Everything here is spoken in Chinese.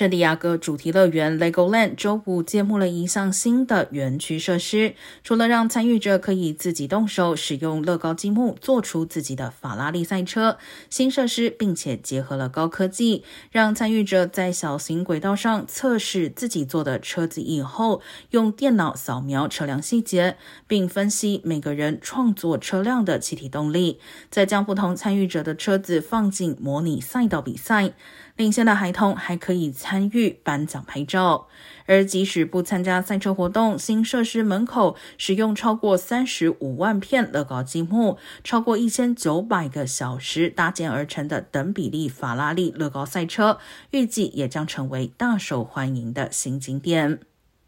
圣地亚哥主题乐园 LEGOLAND 周五揭幕了一项新的园区设施，除了让参与者可以自己动手使用乐高积木做出自己的法拉利赛车，新设施并且结合了高科技，让参与者在小型轨道上测试自己做的车子以后，用电脑扫描车辆细节，并分析每个人创作车辆的气体动力，再将不同参与者的车子放进模拟赛道比赛。领先的孩童还可以参参与颁奖拍照，而即使不参加赛车活动，新设施门口使用超过三十五万片乐高积木，超过一千九百个小时搭建而成的等比例法拉利乐高赛车，预计也将成为大受欢迎的新景点。